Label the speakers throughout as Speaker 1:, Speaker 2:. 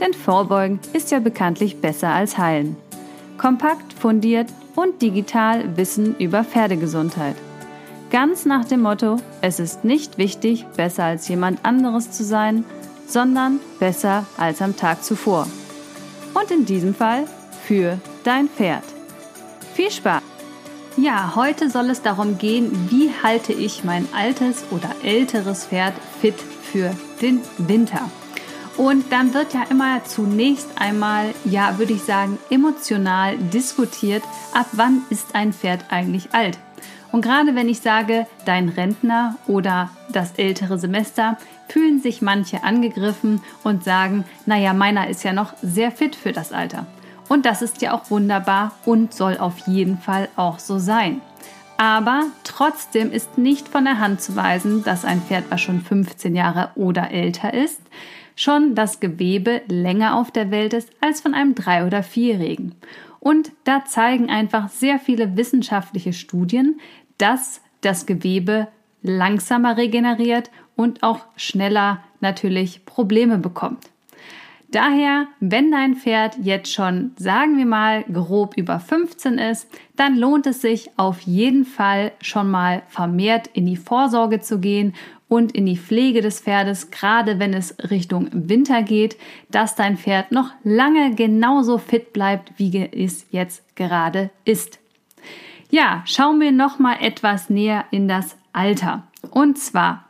Speaker 1: Denn Vorbeugen ist ja bekanntlich besser als Heilen. Kompakt, fundiert und digital Wissen über Pferdegesundheit. Ganz nach dem Motto, es ist nicht wichtig, besser als jemand anderes zu sein, sondern besser als am Tag zuvor. Und in diesem Fall für dein Pferd. Viel Spaß! Ja, heute soll es darum gehen, wie halte ich mein altes oder älteres Pferd fit für den Winter. Und dann wird ja immer zunächst einmal, ja, würde ich sagen, emotional diskutiert, ab wann ist ein Pferd eigentlich alt. Und gerade wenn ich sage, dein Rentner oder das ältere Semester, fühlen sich manche angegriffen und sagen, naja, meiner ist ja noch sehr fit für das Alter. Und das ist ja auch wunderbar und soll auf jeden Fall auch so sein. Aber trotzdem ist nicht von der Hand zu weisen, dass ein Pferd, was schon 15 Jahre oder älter ist, schon das Gewebe länger auf der Welt ist als von einem drei- oder vierjährigen. Und da zeigen einfach sehr viele wissenschaftliche Studien, dass das Gewebe langsamer regeneriert und auch schneller natürlich Probleme bekommt. Daher, wenn dein Pferd jetzt schon, sagen wir mal, grob über 15 ist, dann lohnt es sich auf jeden Fall schon mal vermehrt in die Vorsorge zu gehen und in die Pflege des Pferdes, gerade wenn es Richtung Winter geht, dass dein Pferd noch lange genauso fit bleibt, wie es jetzt gerade ist. Ja, schauen wir noch mal etwas näher in das Alter. Und zwar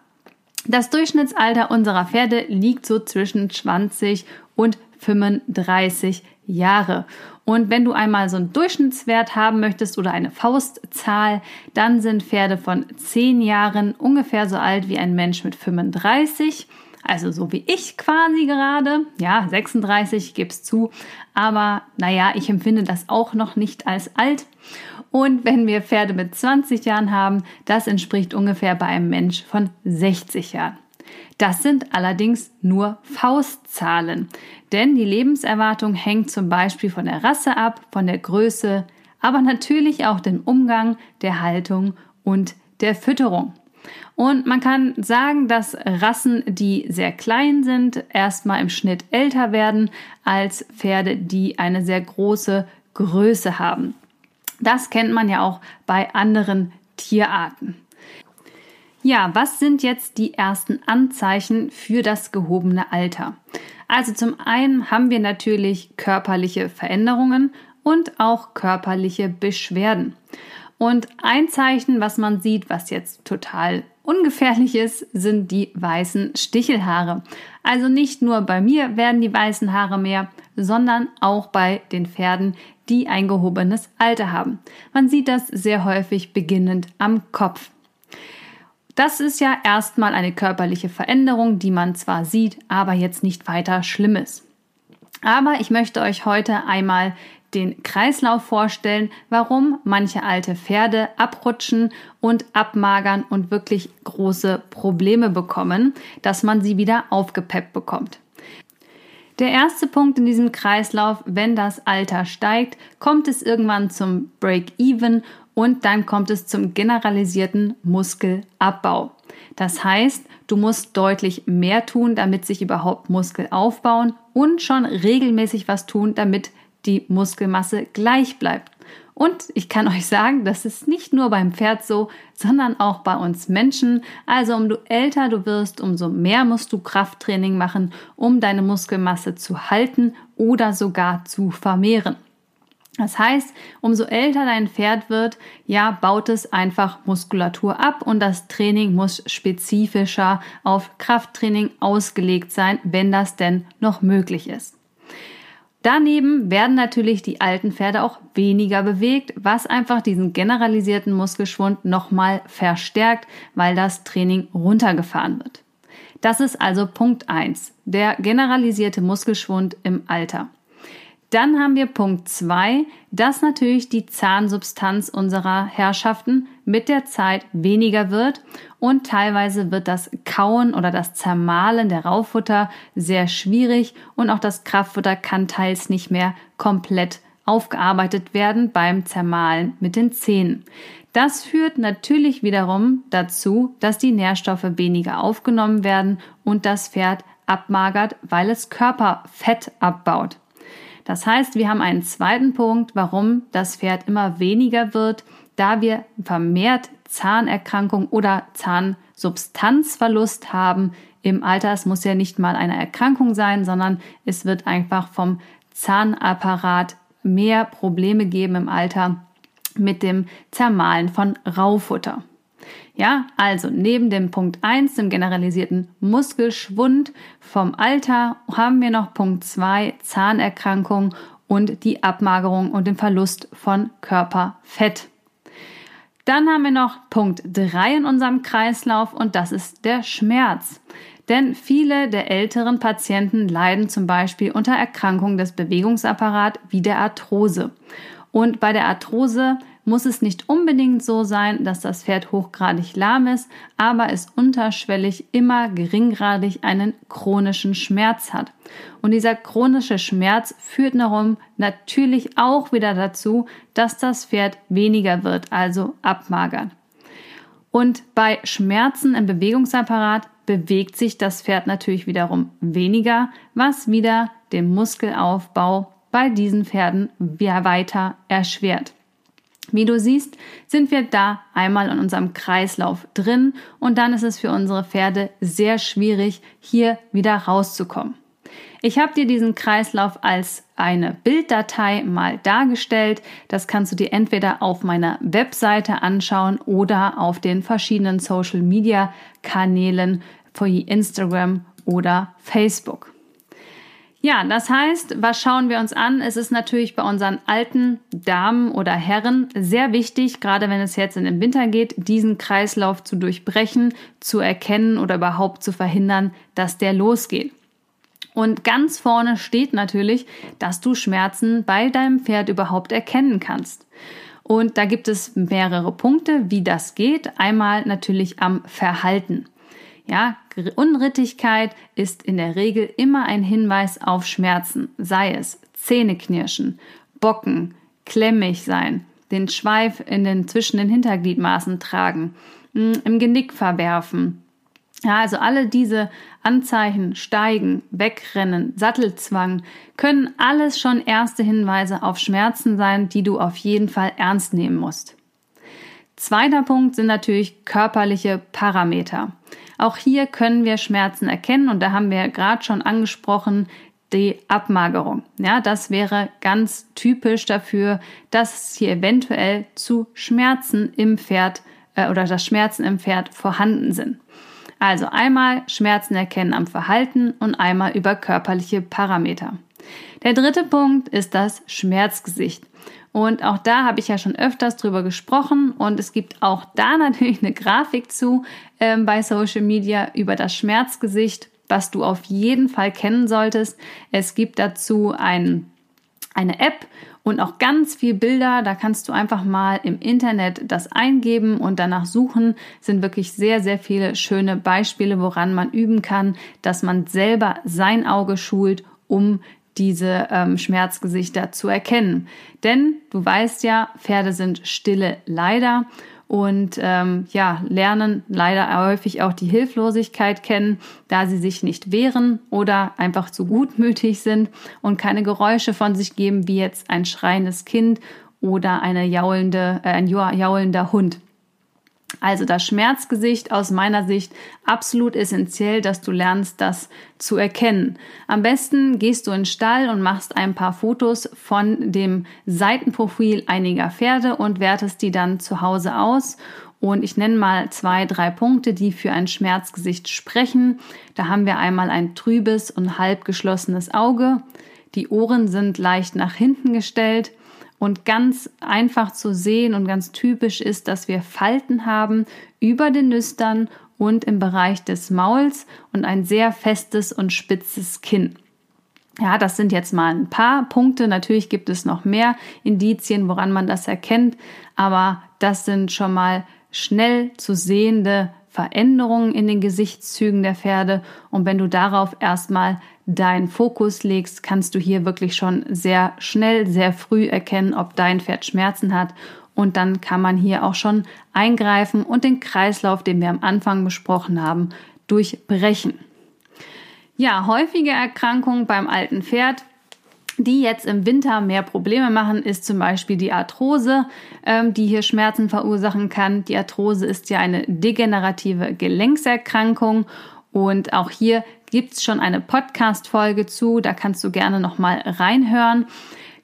Speaker 1: das Durchschnittsalter unserer Pferde liegt so zwischen 20 und 35 Jahre. Und wenn du einmal so einen Durchschnittswert haben möchtest oder eine Faustzahl, dann sind Pferde von 10 Jahren ungefähr so alt wie ein Mensch mit 35. Also so wie ich quasi gerade. Ja, 36, gib's zu. Aber naja, ich empfinde das auch noch nicht als alt. Und wenn wir Pferde mit 20 Jahren haben, das entspricht ungefähr bei einem Mensch von 60 Jahren. Das sind allerdings nur Faustzahlen, denn die Lebenserwartung hängt zum Beispiel von der Rasse ab, von der Größe, aber natürlich auch dem Umgang, der Haltung und der Fütterung. Und man kann sagen, dass Rassen, die sehr klein sind, erstmal im Schnitt älter werden als Pferde, die eine sehr große Größe haben. Das kennt man ja auch bei anderen Tierarten. Ja, was sind jetzt die ersten Anzeichen für das gehobene Alter? Also zum einen haben wir natürlich körperliche Veränderungen und auch körperliche Beschwerden. Und ein Zeichen, was man sieht, was jetzt total ungefährlich ist, sind die weißen Stichelhaare. Also nicht nur bei mir werden die weißen Haare mehr, sondern auch bei den Pferden, die ein gehobenes Alter haben. Man sieht das sehr häufig beginnend am Kopf. Das ist ja erstmal eine körperliche Veränderung, die man zwar sieht, aber jetzt nicht weiter schlimm ist. Aber ich möchte euch heute einmal den Kreislauf vorstellen, warum manche alte Pferde abrutschen und abmagern und wirklich große Probleme bekommen, dass man sie wieder aufgepeppt bekommt. Der erste Punkt in diesem Kreislauf, wenn das Alter steigt, kommt es irgendwann zum Break-Even und dann kommt es zum generalisierten Muskelabbau. Das heißt, du musst deutlich mehr tun, damit sich überhaupt Muskel aufbauen und schon regelmäßig was tun, damit die Muskelmasse gleich bleibt. Und ich kann euch sagen, das ist nicht nur beim Pferd so, sondern auch bei uns Menschen. Also umso älter du wirst, umso mehr musst du Krafttraining machen, um deine Muskelmasse zu halten oder sogar zu vermehren. Das heißt, umso älter dein Pferd wird, ja, baut es einfach Muskulatur ab und das Training muss spezifischer auf Krafttraining ausgelegt sein, wenn das denn noch möglich ist. Daneben werden natürlich die alten Pferde auch weniger bewegt, was einfach diesen generalisierten Muskelschwund nochmal verstärkt, weil das Training runtergefahren wird. Das ist also Punkt 1, der generalisierte Muskelschwund im Alter. Dann haben wir Punkt 2, dass natürlich die Zahnsubstanz unserer Herrschaften mit der Zeit weniger wird und teilweise wird das Kauen oder das Zermahlen der Raufutter sehr schwierig und auch das Kraftfutter kann teils nicht mehr komplett aufgearbeitet werden beim Zermahlen mit den Zähnen. Das führt natürlich wiederum dazu, dass die Nährstoffe weniger aufgenommen werden und das Pferd abmagert, weil es Körperfett abbaut. Das heißt, wir haben einen zweiten Punkt, warum das Pferd immer weniger wird, da wir vermehrt Zahnerkrankung oder Zahnsubstanzverlust haben im Alter. Es muss ja nicht mal eine Erkrankung sein, sondern es wird einfach vom Zahnapparat mehr Probleme geben im Alter mit dem Zermahlen von Raufutter. Ja, also neben dem Punkt 1, dem generalisierten Muskelschwund vom Alter, haben wir noch Punkt 2, Zahnerkrankung und die Abmagerung und den Verlust von Körperfett. Dann haben wir noch Punkt 3 in unserem Kreislauf und das ist der Schmerz. Denn viele der älteren Patienten leiden zum Beispiel unter Erkrankungen des Bewegungsapparats wie der Arthrose. Und bei der Arthrose muss es nicht unbedingt so sein, dass das Pferd hochgradig lahm ist, aber es unterschwellig immer geringgradig einen chronischen Schmerz hat. Und dieser chronische Schmerz führt darum natürlich auch wieder dazu, dass das Pferd weniger wird, also abmagert. Und bei Schmerzen im Bewegungsapparat bewegt sich das Pferd natürlich wiederum weniger, was wieder den Muskelaufbau bei diesen Pferden weiter erschwert. Wie du siehst, sind wir da einmal in unserem Kreislauf drin und dann ist es für unsere Pferde sehr schwierig, hier wieder rauszukommen. Ich habe dir diesen Kreislauf als eine Bilddatei mal dargestellt. Das kannst du dir entweder auf meiner Webseite anschauen oder auf den verschiedenen Social Media Kanälen wie Instagram oder Facebook. Ja, das heißt, was schauen wir uns an? Es ist natürlich bei unseren alten Damen oder Herren sehr wichtig, gerade wenn es jetzt in den Winter geht, diesen Kreislauf zu durchbrechen, zu erkennen oder überhaupt zu verhindern, dass der losgeht. Und ganz vorne steht natürlich, dass du Schmerzen bei deinem Pferd überhaupt erkennen kannst. Und da gibt es mehrere Punkte, wie das geht. Einmal natürlich am Verhalten. Ja, Unrittigkeit ist in der Regel immer ein Hinweis auf Schmerzen, sei es Zähneknirschen, Bocken, klemmig sein, den Schweif in den, zwischen den Hintergliedmaßen tragen, mm, im Genick verwerfen. Ja, also alle diese Anzeichen, Steigen, Wegrennen, Sattelzwang können alles schon erste Hinweise auf Schmerzen sein, die du auf jeden Fall ernst nehmen musst. Zweiter Punkt sind natürlich körperliche Parameter. Auch hier können wir Schmerzen erkennen und da haben wir gerade schon angesprochen, die Abmagerung. Ja, das wäre ganz typisch dafür, dass hier eventuell zu Schmerzen im Pferd äh, oder dass Schmerzen im Pferd vorhanden sind. Also einmal Schmerzen erkennen am Verhalten und einmal über körperliche Parameter. Der dritte Punkt ist das Schmerzgesicht. Und auch da habe ich ja schon öfters drüber gesprochen und es gibt auch da natürlich eine Grafik zu ähm, bei Social Media über das Schmerzgesicht, was du auf jeden Fall kennen solltest. Es gibt dazu ein, eine App und auch ganz viel Bilder. Da kannst du einfach mal im Internet das eingeben und danach suchen. Sind wirklich sehr, sehr viele schöne Beispiele, woran man üben kann, dass man selber sein Auge schult, um diese ähm, Schmerzgesichter zu erkennen. Denn du weißt ja, Pferde sind stille Leider und ähm, ja, lernen leider häufig auch die Hilflosigkeit kennen, da sie sich nicht wehren oder einfach zu gutmütig sind und keine Geräusche von sich geben, wie jetzt ein schreiendes Kind oder eine jaulende, äh, ein jaulender Hund. Also das Schmerzgesicht aus meiner Sicht absolut essentiell, dass du lernst, das zu erkennen. Am besten gehst du in den Stall und machst ein paar Fotos von dem Seitenprofil einiger Pferde und wertest die dann zu Hause aus. Und ich nenne mal zwei, drei Punkte, die für ein Schmerzgesicht sprechen. Da haben wir einmal ein trübes und halb geschlossenes Auge. Die Ohren sind leicht nach hinten gestellt. Und ganz einfach zu sehen und ganz typisch ist, dass wir Falten haben über den Nüstern und im Bereich des Mauls und ein sehr festes und spitzes Kinn. Ja, das sind jetzt mal ein paar Punkte. Natürlich gibt es noch mehr Indizien, woran man das erkennt, aber das sind schon mal schnell zu sehende Veränderungen in den Gesichtszügen der Pferde. Und wenn du darauf erstmal deinen Fokus legst, kannst du hier wirklich schon sehr schnell, sehr früh erkennen, ob dein Pferd Schmerzen hat. Und dann kann man hier auch schon eingreifen und den Kreislauf, den wir am Anfang besprochen haben, durchbrechen. Ja, häufige Erkrankungen beim alten Pferd, die jetzt im Winter mehr Probleme machen, ist zum Beispiel die Arthrose, ähm, die hier Schmerzen verursachen kann. Die Arthrose ist ja eine degenerative Gelenkserkrankung und auch hier gibt es schon eine Podcast-Folge zu, da kannst du gerne nochmal reinhören.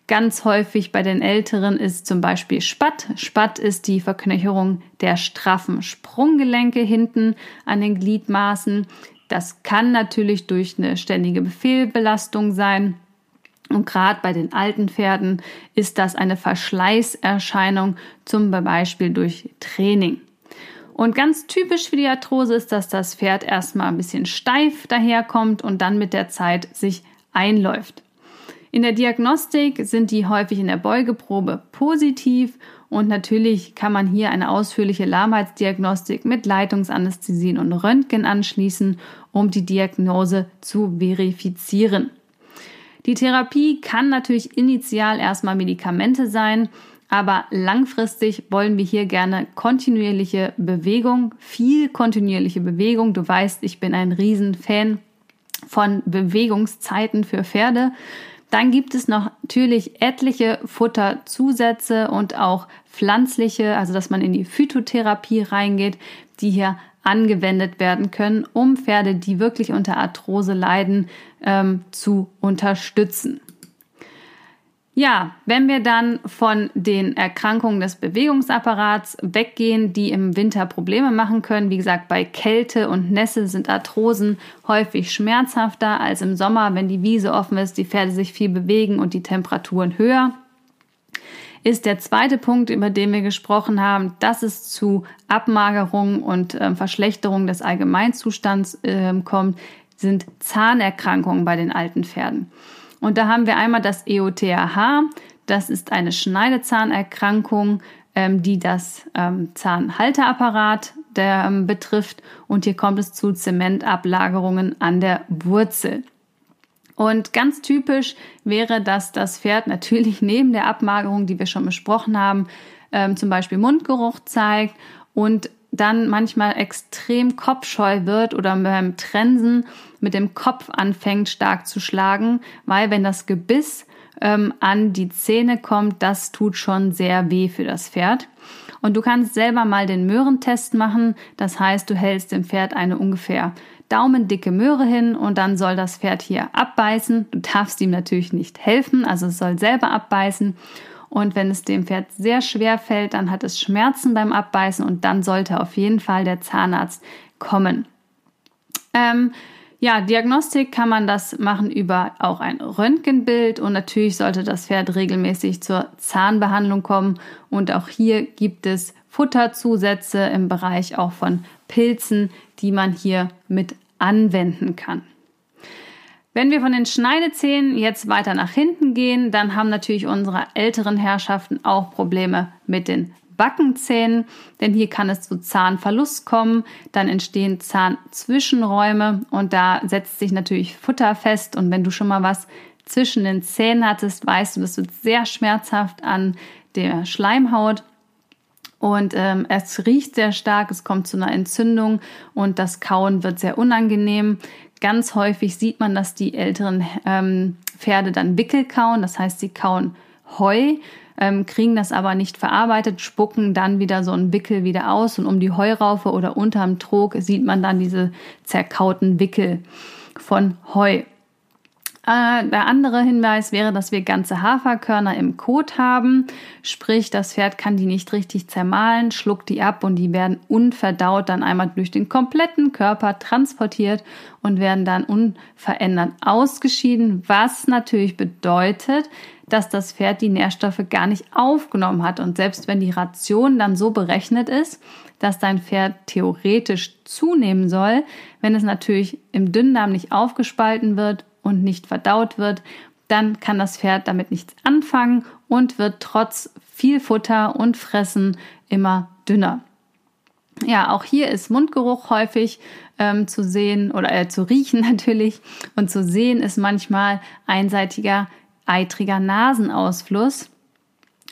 Speaker 1: Ganz häufig bei den Älteren ist zum Beispiel Spatt. Spatt ist die Verknöcherung der straffen Sprunggelenke hinten an den Gliedmaßen. Das kann natürlich durch eine ständige Befehlbelastung sein. Und gerade bei den alten Pferden ist das eine Verschleißerscheinung, zum Beispiel durch Training. Und ganz typisch für die Arthrose ist, dass das Pferd erstmal ein bisschen steif daherkommt und dann mit der Zeit sich einläuft. In der Diagnostik sind die häufig in der Beugeprobe positiv und natürlich kann man hier eine ausführliche Lahmheitsdiagnostik mit Leitungsanästhesien und Röntgen anschließen, um die Diagnose zu verifizieren. Die Therapie kann natürlich initial erstmal Medikamente sein, aber langfristig wollen wir hier gerne kontinuierliche Bewegung, viel kontinuierliche Bewegung. Du weißt, ich bin ein Riesenfan von Bewegungszeiten für Pferde. Dann gibt es noch natürlich etliche Futterzusätze und auch pflanzliche, also dass man in die Phytotherapie reingeht, die hier angewendet werden können, um Pferde, die wirklich unter Arthrose leiden, ähm, zu unterstützen. Ja, wenn wir dann von den Erkrankungen des Bewegungsapparats weggehen, die im Winter Probleme machen können, wie gesagt, bei Kälte und Nässe sind Arthrosen häufig schmerzhafter als im Sommer, wenn die Wiese offen ist, die Pferde sich viel bewegen und die Temperaturen höher. Ist der zweite Punkt, über den wir gesprochen haben, dass es zu Abmagerung und äh, Verschlechterung des Allgemeinzustands äh, kommt, sind Zahnerkrankungen bei den alten Pferden. Und da haben wir einmal das EOTAH. Das ist eine Schneidezahnerkrankung, ähm, die das ähm, Zahnhalteapparat der, ähm, betrifft. Und hier kommt es zu Zementablagerungen an der Wurzel. Und ganz typisch wäre, dass das Pferd natürlich neben der Abmagerung, die wir schon besprochen haben, ähm, zum Beispiel Mundgeruch zeigt und dann manchmal extrem kopfscheu wird oder beim Trensen mit dem Kopf anfängt stark zu schlagen, weil wenn das Gebiss ähm, an die Zähne kommt, das tut schon sehr weh für das Pferd. Und du kannst selber mal den Möhrentest machen. Das heißt, du hältst dem Pferd eine ungefähr daumendicke Möhre hin und dann soll das Pferd hier abbeißen. Du darfst ihm natürlich nicht helfen, also es soll selber abbeißen. Und wenn es dem Pferd sehr schwer fällt, dann hat es Schmerzen beim Abbeißen und dann sollte auf jeden Fall der Zahnarzt kommen. Ähm, ja, Diagnostik kann man das machen über auch ein Röntgenbild und natürlich sollte das Pferd regelmäßig zur Zahnbehandlung kommen und auch hier gibt es Futterzusätze im Bereich auch von Pilzen, die man hier mit anwenden kann. Wenn wir von den Schneidezähnen jetzt weiter nach hinten gehen, dann haben natürlich unsere älteren Herrschaften auch Probleme mit den Backenzähnen, denn hier kann es zu Zahnverlust kommen, dann entstehen Zahnzwischenräume und da setzt sich natürlich Futter fest und wenn du schon mal was zwischen den Zähnen hattest, weißt du, das wird sehr schmerzhaft an der Schleimhaut und ähm, es riecht sehr stark, es kommt zu einer Entzündung und das Kauen wird sehr unangenehm. Ganz häufig sieht man, dass die älteren ähm, Pferde dann Wickel kauen, das heißt, sie kauen Heu, ähm, kriegen das aber nicht verarbeitet, spucken dann wieder so einen Wickel wieder aus und um die Heuraufe oder unterm Trog sieht man dann diese zerkauten Wickel von Heu. Äh, der andere Hinweis wäre, dass wir ganze Haferkörner im Kot haben. Sprich, das Pferd kann die nicht richtig zermahlen, schluckt die ab und die werden unverdaut dann einmal durch den kompletten Körper transportiert und werden dann unverändert ausgeschieden, was natürlich bedeutet, dass das Pferd die Nährstoffe gar nicht aufgenommen hat. Und selbst wenn die Ration dann so berechnet ist, dass dein Pferd theoretisch zunehmen soll, wenn es natürlich im Dünndarm nicht aufgespalten wird und nicht verdaut wird, dann kann das Pferd damit nichts anfangen und wird trotz viel Futter und Fressen immer dünner. Ja, auch hier ist Mundgeruch häufig ähm, zu sehen oder äh, zu riechen natürlich und zu sehen ist manchmal einseitiger eitriger Nasenausfluss.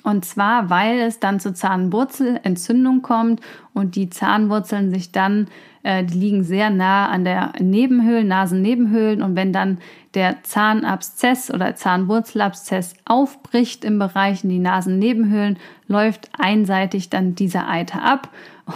Speaker 1: Und zwar, weil es dann zur Zahnwurzelentzündung kommt und die Zahnwurzeln sich dann, äh, die liegen sehr nah an der Nebenhöhlen, Nasennebenhöhlen. Und wenn dann der Zahnabszess oder Zahnwurzelabszess aufbricht im Bereich in die Nasennebenhöhlen, läuft einseitig dann dieser Eiter ab.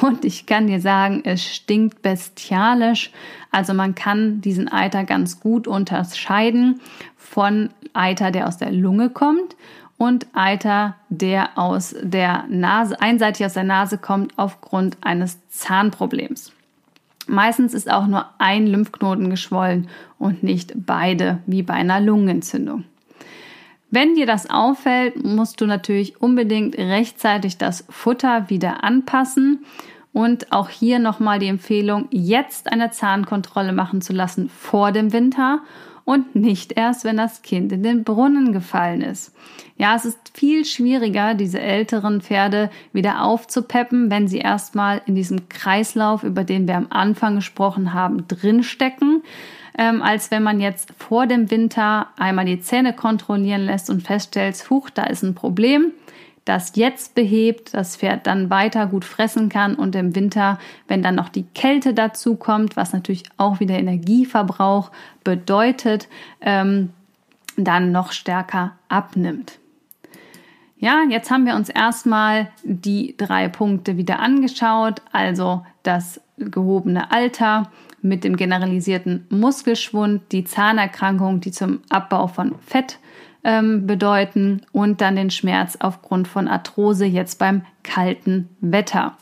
Speaker 1: Und ich kann dir sagen, es stinkt bestialisch. Also man kann diesen Eiter ganz gut unterscheiden von Eiter, der aus der Lunge kommt und Eiter, der aus der Nase, einseitig aus der Nase kommt aufgrund eines Zahnproblems. Meistens ist auch nur ein Lymphknoten geschwollen und nicht beide, wie bei einer Lungenentzündung. Wenn dir das auffällt, musst du natürlich unbedingt rechtzeitig das Futter wieder anpassen und auch hier nochmal die Empfehlung, jetzt eine Zahnkontrolle machen zu lassen vor dem Winter und nicht erst, wenn das Kind in den Brunnen gefallen ist. Ja, es ist viel schwieriger, diese älteren Pferde wieder aufzupeppen, wenn sie erstmal in diesem Kreislauf, über den wir am Anfang gesprochen haben, drinstecken, ähm, als wenn man jetzt vor dem Winter einmal die Zähne kontrollieren lässt und feststellt, huch, da ist ein Problem das jetzt behebt, das Pferd dann weiter gut fressen kann und im Winter, wenn dann noch die Kälte dazu kommt, was natürlich auch wieder Energieverbrauch bedeutet, ähm, dann noch stärker abnimmt. Ja, jetzt haben wir uns erstmal die drei Punkte wieder angeschaut, also das gehobene Alter mit dem generalisierten Muskelschwund, die Zahnerkrankung, die zum Abbau von Fett ähm, bedeuten und dann den Schmerz aufgrund von Arthrose jetzt beim kalten Wetter.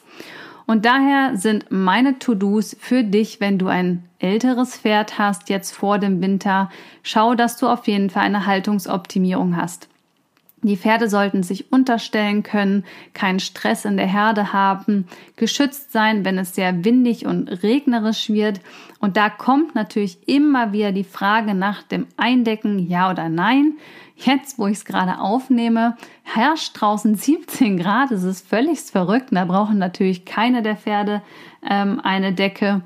Speaker 1: Und daher sind meine To-Dos für dich, wenn du ein älteres Pferd hast, jetzt vor dem Winter, schau, dass du auf jeden Fall eine Haltungsoptimierung hast. Die Pferde sollten sich unterstellen können, keinen Stress in der Herde haben, geschützt sein, wenn es sehr windig und regnerisch wird. Und da kommt natürlich immer wieder die Frage nach dem Eindecken, ja oder nein. Jetzt, wo ich es gerade aufnehme, herrscht draußen 17 Grad. Es ist völlig verrückt. Da brauchen natürlich keine der Pferde ähm, eine Decke.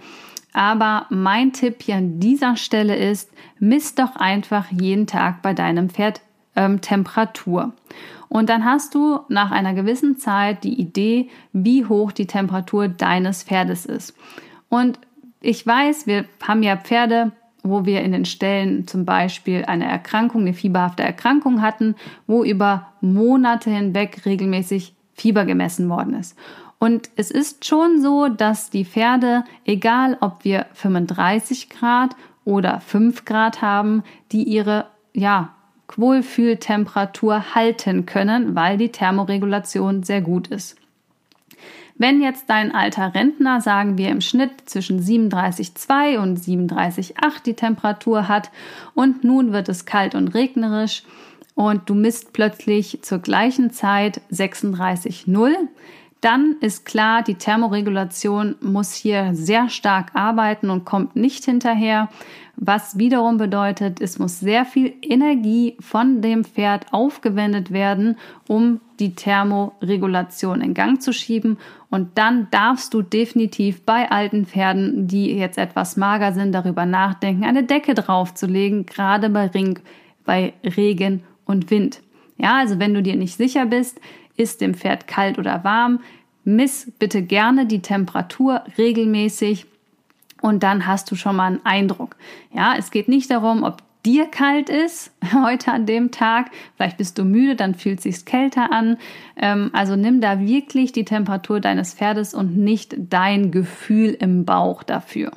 Speaker 1: Aber mein Tipp hier an dieser Stelle ist, misst doch einfach jeden Tag bei deinem Pferd ähm, Temperatur. Und dann hast du nach einer gewissen Zeit die Idee, wie hoch die Temperatur deines Pferdes ist. Und ich weiß, wir haben ja Pferde, wo wir in den Stellen zum Beispiel eine Erkrankung, eine fieberhafte Erkrankung hatten, wo über Monate hinweg regelmäßig Fieber gemessen worden ist. Und es ist schon so, dass die Pferde, egal ob wir 35 Grad oder 5 Grad haben, die ihre ja, Wohlfühltemperatur halten können, weil die Thermoregulation sehr gut ist. Wenn jetzt dein alter Rentner, sagen wir im Schnitt zwischen 37,2 und 37,8 die Temperatur hat und nun wird es kalt und regnerisch und du misst plötzlich zur gleichen Zeit 36,0, dann ist klar, die Thermoregulation muss hier sehr stark arbeiten und kommt nicht hinterher, was wiederum bedeutet, es muss sehr viel Energie von dem Pferd aufgewendet werden, um die Thermoregulation in Gang zu schieben. Und dann darfst du definitiv bei alten Pferden, die jetzt etwas mager sind, darüber nachdenken, eine Decke draufzulegen, gerade bei, Ring, bei Regen und Wind. Ja, also wenn du dir nicht sicher bist, ist dem Pferd kalt oder warm, miss bitte gerne die Temperatur regelmäßig und dann hast du schon mal einen Eindruck. Ja, es geht nicht darum, ob dir kalt ist heute an dem Tag. Vielleicht bist du müde, dann fühlt es sich kälter an. Ähm, also nimm da wirklich die Temperatur deines Pferdes und nicht dein Gefühl im Bauch dafür.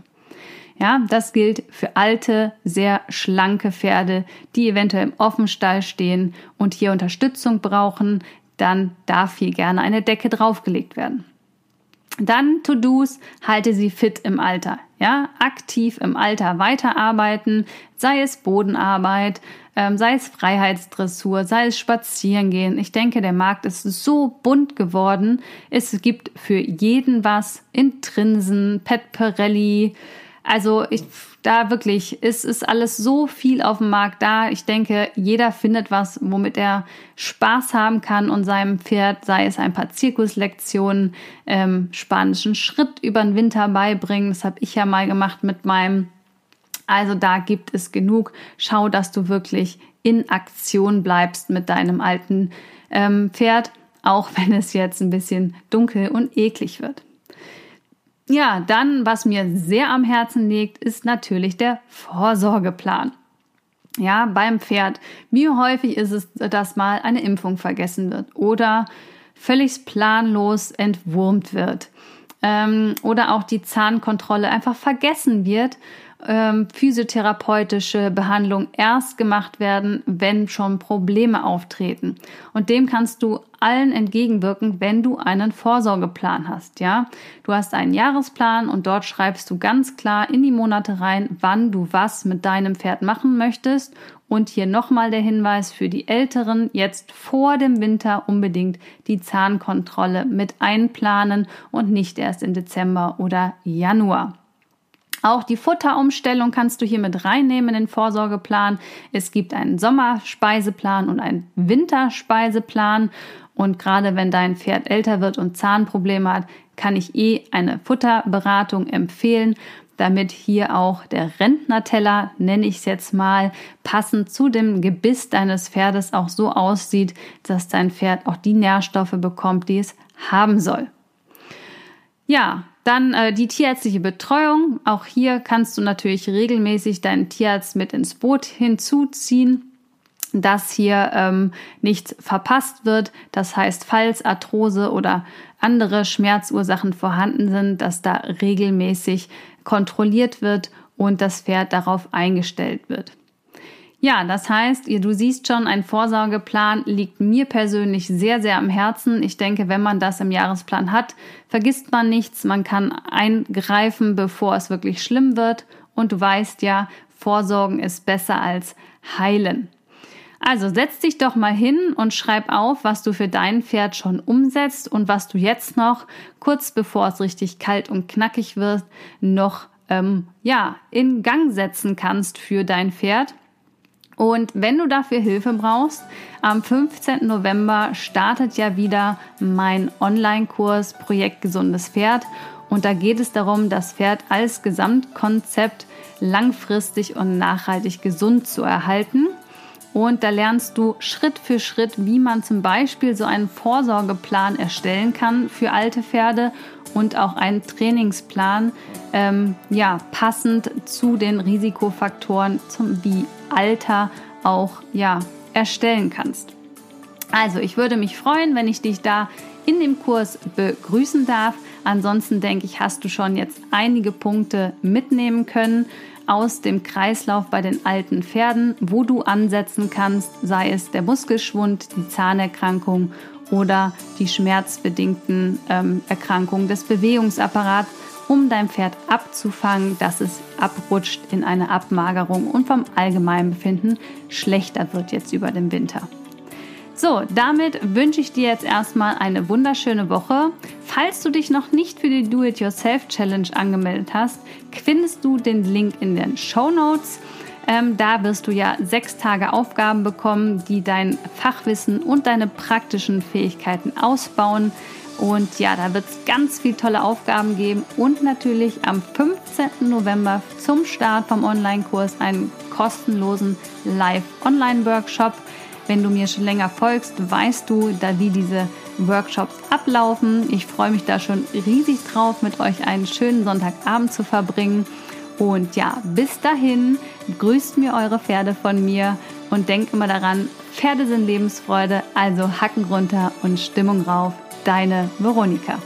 Speaker 1: Ja, das gilt für alte, sehr schlanke Pferde, die eventuell im Offenstall stehen und hier Unterstützung brauchen. Dann darf hier gerne eine Decke draufgelegt werden. Dann To-Dos, halte sie fit im Alter. Ja, aktiv im Alter weiterarbeiten, sei es Bodenarbeit, ähm, sei es Freiheitsdressur, sei es Spazierengehen. Ich denke, der Markt ist so bunt geworden. Es gibt für jeden was. Intrinsen, Pet Pirelli, Also ich, da wirklich, es ist alles so viel auf dem Markt da. Ich denke, jeder findet was, womit er Spaß haben kann und seinem Pferd, sei es ein paar Zirkuslektionen, ähm, spanischen Schritt über den Winter beibringen. Das habe ich ja mal gemacht mit meinem. Also da gibt es genug. Schau, dass du wirklich in Aktion bleibst mit deinem alten ähm, Pferd, auch wenn es jetzt ein bisschen dunkel und eklig wird. Ja, dann, was mir sehr am Herzen liegt, ist natürlich der Vorsorgeplan. Ja, beim Pferd. Wie häufig ist es, dass mal eine Impfung vergessen wird oder völlig planlos entwurmt wird ähm, oder auch die Zahnkontrolle einfach vergessen wird ähm, physiotherapeutische Behandlung erst gemacht werden, wenn schon Probleme auftreten. Und dem kannst du allen entgegenwirken, wenn du einen Vorsorgeplan hast, ja? Du hast einen Jahresplan und dort schreibst du ganz klar in die Monate rein, wann du was mit deinem Pferd machen möchtest und hier nochmal der Hinweis für die Älteren, jetzt vor dem Winter unbedingt die Zahnkontrolle mit einplanen und nicht erst im Dezember oder Januar. Auch die Futterumstellung kannst du hier mit reinnehmen in den Vorsorgeplan. Es gibt einen Sommerspeiseplan und einen Winterspeiseplan. Und gerade wenn dein Pferd älter wird und Zahnprobleme hat, kann ich eh eine Futterberatung empfehlen, damit hier auch der Rentnerteller, nenne ich es jetzt mal, passend zu dem Gebiss deines Pferdes auch so aussieht, dass dein Pferd auch die Nährstoffe bekommt, die es haben soll. Ja, dann äh, die tierärztliche Betreuung. Auch hier kannst du natürlich regelmäßig deinen Tierarzt mit ins Boot hinzuziehen dass hier ähm, nichts verpasst wird. Das heißt, falls Arthrose oder andere Schmerzursachen vorhanden sind, dass da regelmäßig kontrolliert wird und das Pferd darauf eingestellt wird. Ja, das heißt, du siehst schon, ein Vorsorgeplan liegt mir persönlich sehr, sehr am Herzen. Ich denke, wenn man das im Jahresplan hat, vergisst man nichts. Man kann eingreifen, bevor es wirklich schlimm wird. Und du weißt ja, Vorsorgen ist besser als heilen. Also setz dich doch mal hin und schreib auf, was du für dein Pferd schon umsetzt und was du jetzt noch, kurz bevor es richtig kalt und knackig wird, noch ähm, ja, in Gang setzen kannst für dein Pferd. Und wenn du dafür Hilfe brauchst, am 15. November startet ja wieder mein Online-Kurs Projekt Gesundes Pferd. Und da geht es darum, das Pferd als Gesamtkonzept langfristig und nachhaltig gesund zu erhalten. Und da lernst du Schritt für Schritt, wie man zum Beispiel so einen Vorsorgeplan erstellen kann für alte Pferde und auch einen Trainingsplan, ähm, ja, passend zu den Risikofaktoren zum, wie Alter auch, ja, erstellen kannst. Also, ich würde mich freuen, wenn ich dich da in dem Kurs begrüßen darf. Ansonsten denke ich, hast du schon jetzt einige Punkte mitnehmen können aus dem Kreislauf bei den alten Pferden, wo du ansetzen kannst, sei es der Muskelschwund, die Zahnerkrankung oder die schmerzbedingten ähm, Erkrankungen des Bewegungsapparats, um dein Pferd abzufangen, dass es abrutscht in eine Abmagerung und vom allgemeinen Befinden schlechter wird jetzt über den Winter. So, damit wünsche ich dir jetzt erstmal eine wunderschöne Woche. Falls du dich noch nicht für die Do-It-Yourself-Challenge angemeldet hast, findest du den Link in den Show Notes. Ähm, da wirst du ja sechs Tage Aufgaben bekommen, die dein Fachwissen und deine praktischen Fähigkeiten ausbauen. Und ja, da wird es ganz viele tolle Aufgaben geben und natürlich am 15. November zum Start vom Online-Kurs einen kostenlosen Live-Online-Workshop. Wenn du mir schon länger folgst, weißt du, da wie diese Workshops ablaufen. Ich freue mich da schon riesig drauf, mit euch einen schönen Sonntagabend zu verbringen. Und ja, bis dahin, grüßt mir eure Pferde von mir und denkt immer daran, Pferde sind Lebensfreude, also Hacken runter und Stimmung rauf. Deine Veronika.